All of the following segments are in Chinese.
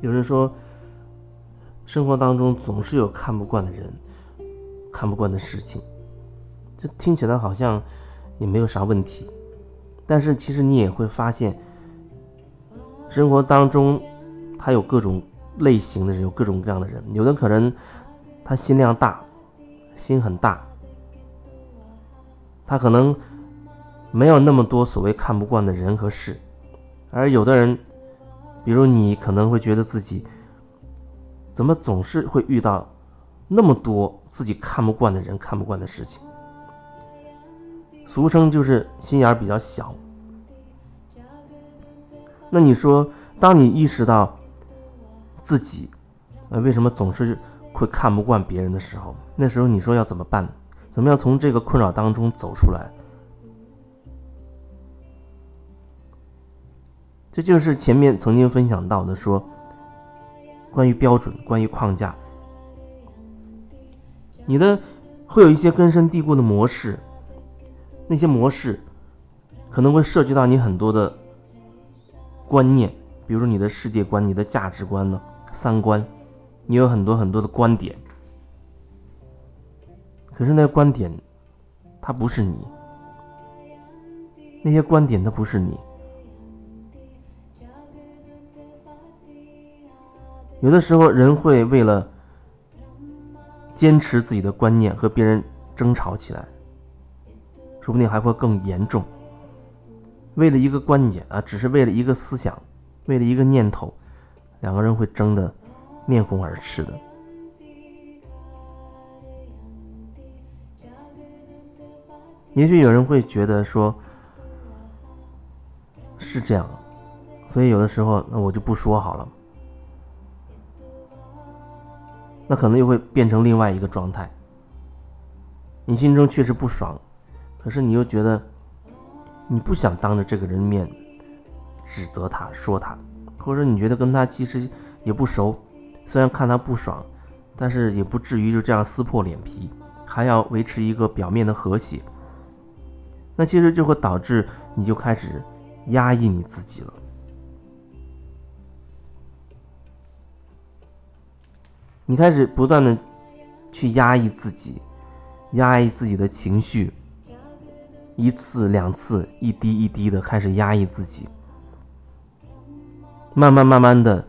有人说，生活当中总是有看不惯的人，看不惯的事情，这听起来好像也没有啥问题。但是其实你也会发现，生活当中他有各种类型的人，有各种各样的人。有的可能他心量大，心很大，他可能没有那么多所谓看不惯的人和事。而有的人，比如你可能会觉得自己怎么总是会遇到那么多自己看不惯的人、看不惯的事情。俗称就是心眼比较小。那你说，当你意识到自己呃为什么总是会看不惯别人的时候，那时候你说要怎么办？怎么样从这个困扰当中走出来？这就是前面曾经分享到的，说关于标准，关于框架，你的会有一些根深蒂固的模式。那些模式可能会涉及到你很多的观念，比如说你的世界观、你的价值观呢、三观，你有很多很多的观点。可是那个观点，它不是你；那些观点，它不是你。有的时候，人会为了坚持自己的观念和别人争吵起来。说不定还会更严重。为了一个观点啊，只是为了一个思想，为了一个念头，两个人会争得面红耳赤的。也许有人会觉得说，是这样，所以有的时候那我就不说好了。那可能又会变成另外一个状态。你心中确实不爽。可是你又觉得，你不想当着这个人面指责他、说他，或者你觉得跟他其实也不熟，虽然看他不爽，但是也不至于就这样撕破脸皮，还要维持一个表面的和谐。那其实就会导致你就开始压抑你自己了，你开始不断的去压抑自己，压抑自己的情绪。一次两次，一滴一滴的开始压抑自己，慢慢慢慢的，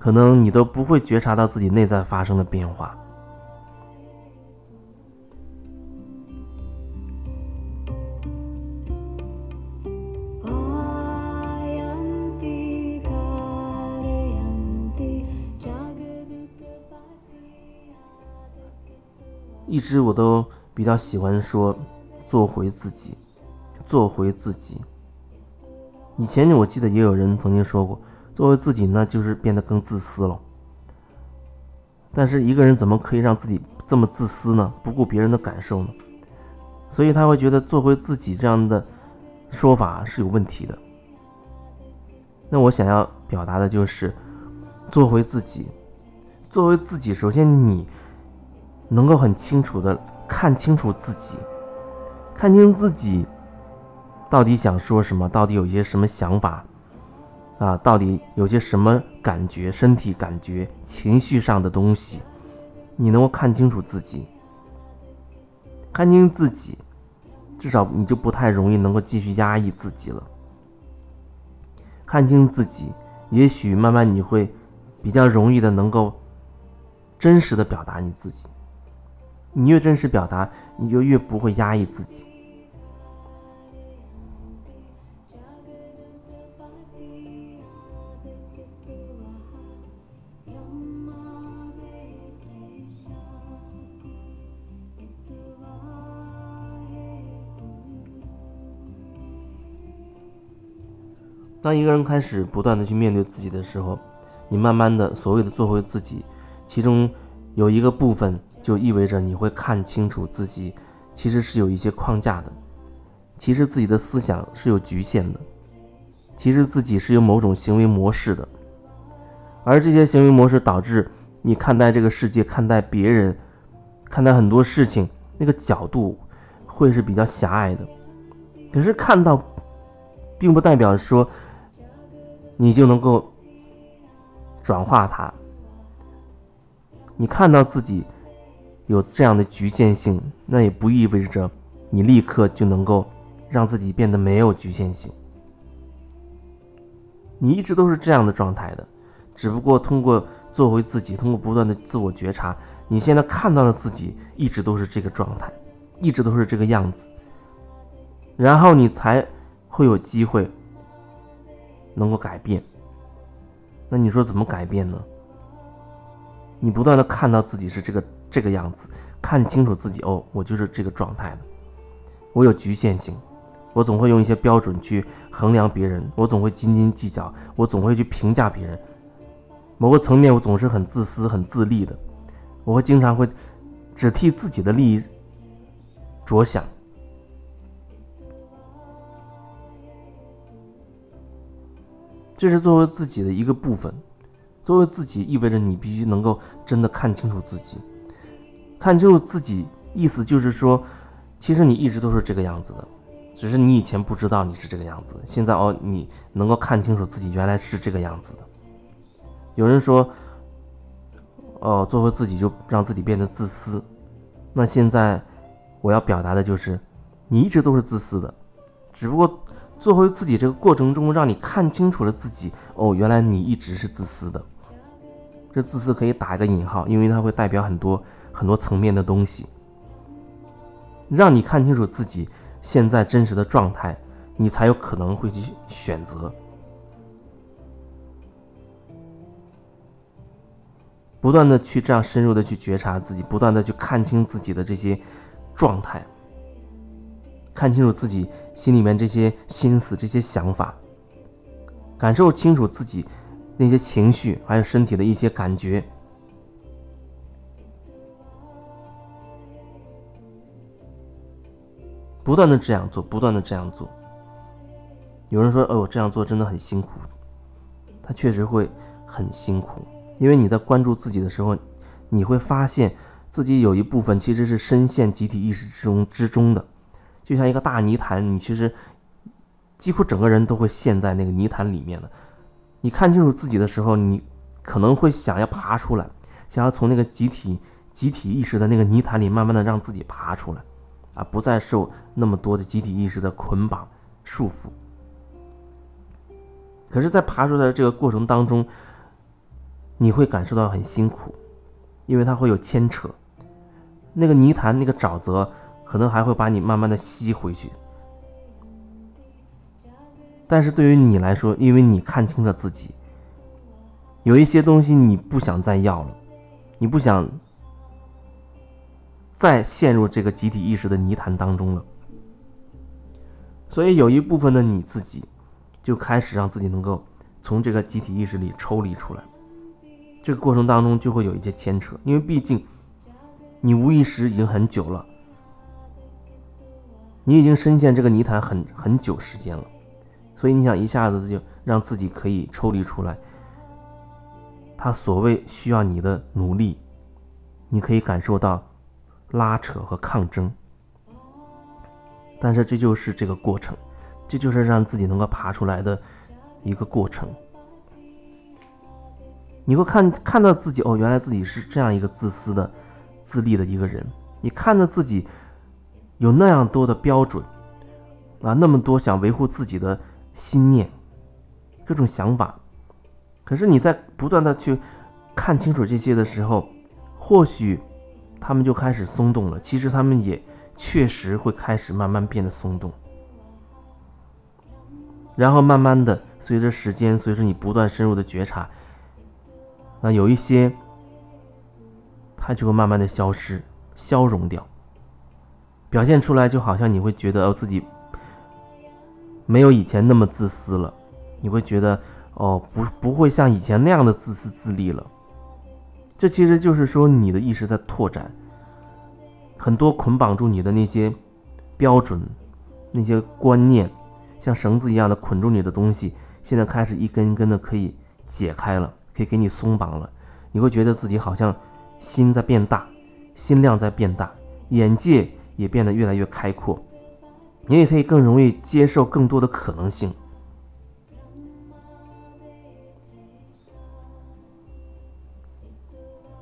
可能你都不会觉察到自己内在发生的变化。一直我都比较喜欢说，做回自己。做回自己。以前我记得也有人曾经说过，做回自己呢，就是变得更自私了。但是一个人怎么可以让自己这么自私呢？不顾别人的感受呢？所以他会觉得做回自己这样的说法是有问题的。那我想要表达的就是，做回自己，作为自己，首先你能够很清楚的看清楚自己，看清自己。到底想说什么？到底有些什么想法？啊，到底有些什么感觉？身体感觉、情绪上的东西，你能够看清楚自己，看清自己，至少你就不太容易能够继续压抑自己了。看清自己，也许慢慢你会比较容易的能够真实的表达你自己。你越真实表达，你就越不会压抑自己。当一个人开始不断的去面对自己的时候，你慢慢的所谓的做回自己，其中有一个部分就意味着你会看清楚自己其实是有一些框架的，其实自己的思想是有局限的，其实自己是有某种行为模式的，而这些行为模式导致你看待这个世界、看待别人、看待很多事情那个角度会是比较狭隘的。可是看到，并不代表说。你就能够转化它。你看到自己有这样的局限性，那也不意味着你立刻就能够让自己变得没有局限性。你一直都是这样的状态的，只不过通过做回自己，通过不断的自我觉察，你现在看到了自己一直都是这个状态，一直都是这个样子，然后你才会有机会能够改变。那你说怎么改变呢？你不断的看到自己是这个这个样子，看清楚自己哦，我就是这个状态的，我有局限性，我总会用一些标准去衡量别人，我总会斤斤计较，我总会去评价别人，某个层面我总是很自私、很自利的，我会经常会只替自己的利益着想，这是作为自己的一个部分。作为自己，意味着你必须能够真的看清楚自己，看清楚自己，意思就是说，其实你一直都是这个样子的，只是你以前不知道你是这个样子，现在哦，你能够看清楚自己原来是这个样子的。有人说，哦，做回自己就让自己变得自私，那现在我要表达的就是，你一直都是自私的，只不过做回自己这个过程中，让你看清楚了自己，哦，原来你一直是自私的。这自私可以打一个引号，因为它会代表很多很多层面的东西，让你看清楚自己现在真实的状态，你才有可能会去选择，不断的去这样深入的去觉察自己，不断的去看清自己的这些状态，看清楚自己心里面这些心思、这些想法，感受清楚自己。那些情绪，还有身体的一些感觉，不断的这样做，不断的这样做。有人说：“哦，这样做真的很辛苦。”他确实会很辛苦，因为你在关注自己的时候，你会发现自己有一部分其实是深陷集体意识之中之中的，就像一个大泥潭，你其实几乎整个人都会陷在那个泥潭里面了。你看清楚自己的时候，你可能会想要爬出来，想要从那个集体集体意识的那个泥潭里慢慢的让自己爬出来，啊，不再受那么多的集体意识的捆绑束缚。可是，在爬出来的这个过程当中，你会感受到很辛苦，因为它会有牵扯，那个泥潭那个沼泽可能还会把你慢慢的吸回去。但是对于你来说，因为你看清了自己，有一些东西你不想再要了，你不想再陷入这个集体意识的泥潭当中了，所以有一部分的你自己就开始让自己能够从这个集体意识里抽离出来。这个过程当中就会有一些牵扯，因为毕竟你无意识已经很久了，你已经深陷这个泥潭很很久时间了。所以你想一下子就让自己可以抽离出来，他所谓需要你的努力，你可以感受到拉扯和抗争，但是这就是这个过程，这就是让自己能够爬出来的一个过程。你会看看到自己哦，原来自己是这样一个自私的、自立的一个人，你看到自己有那样多的标准啊，那么多想维护自己的。心念，各种想法，可是你在不断的去看清楚这些的时候，或许他们就开始松动了。其实他们也确实会开始慢慢变得松动，然后慢慢的随着时间，随着你不断深入的觉察，那有一些，它就会慢慢的消失、消融掉，表现出来就好像你会觉得哦自己。没有以前那么自私了，你会觉得哦，不不会像以前那样的自私自利了。这其实就是说你的意识在拓展，很多捆绑住你的那些标准、那些观念，像绳子一样的捆住你的东西，现在开始一根一根的可以解开了，可以给你松绑了。你会觉得自己好像心在变大，心量在变大，眼界也变得越来越开阔。你也可以更容易接受更多的可能性。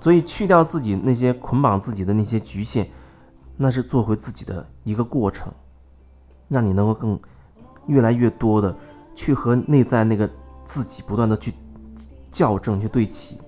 所以去掉自己那些捆绑自己的那些局限，那是做回自己的一个过程，让你能够更越来越多的去和内在那个自己不断的去校正、去对齐。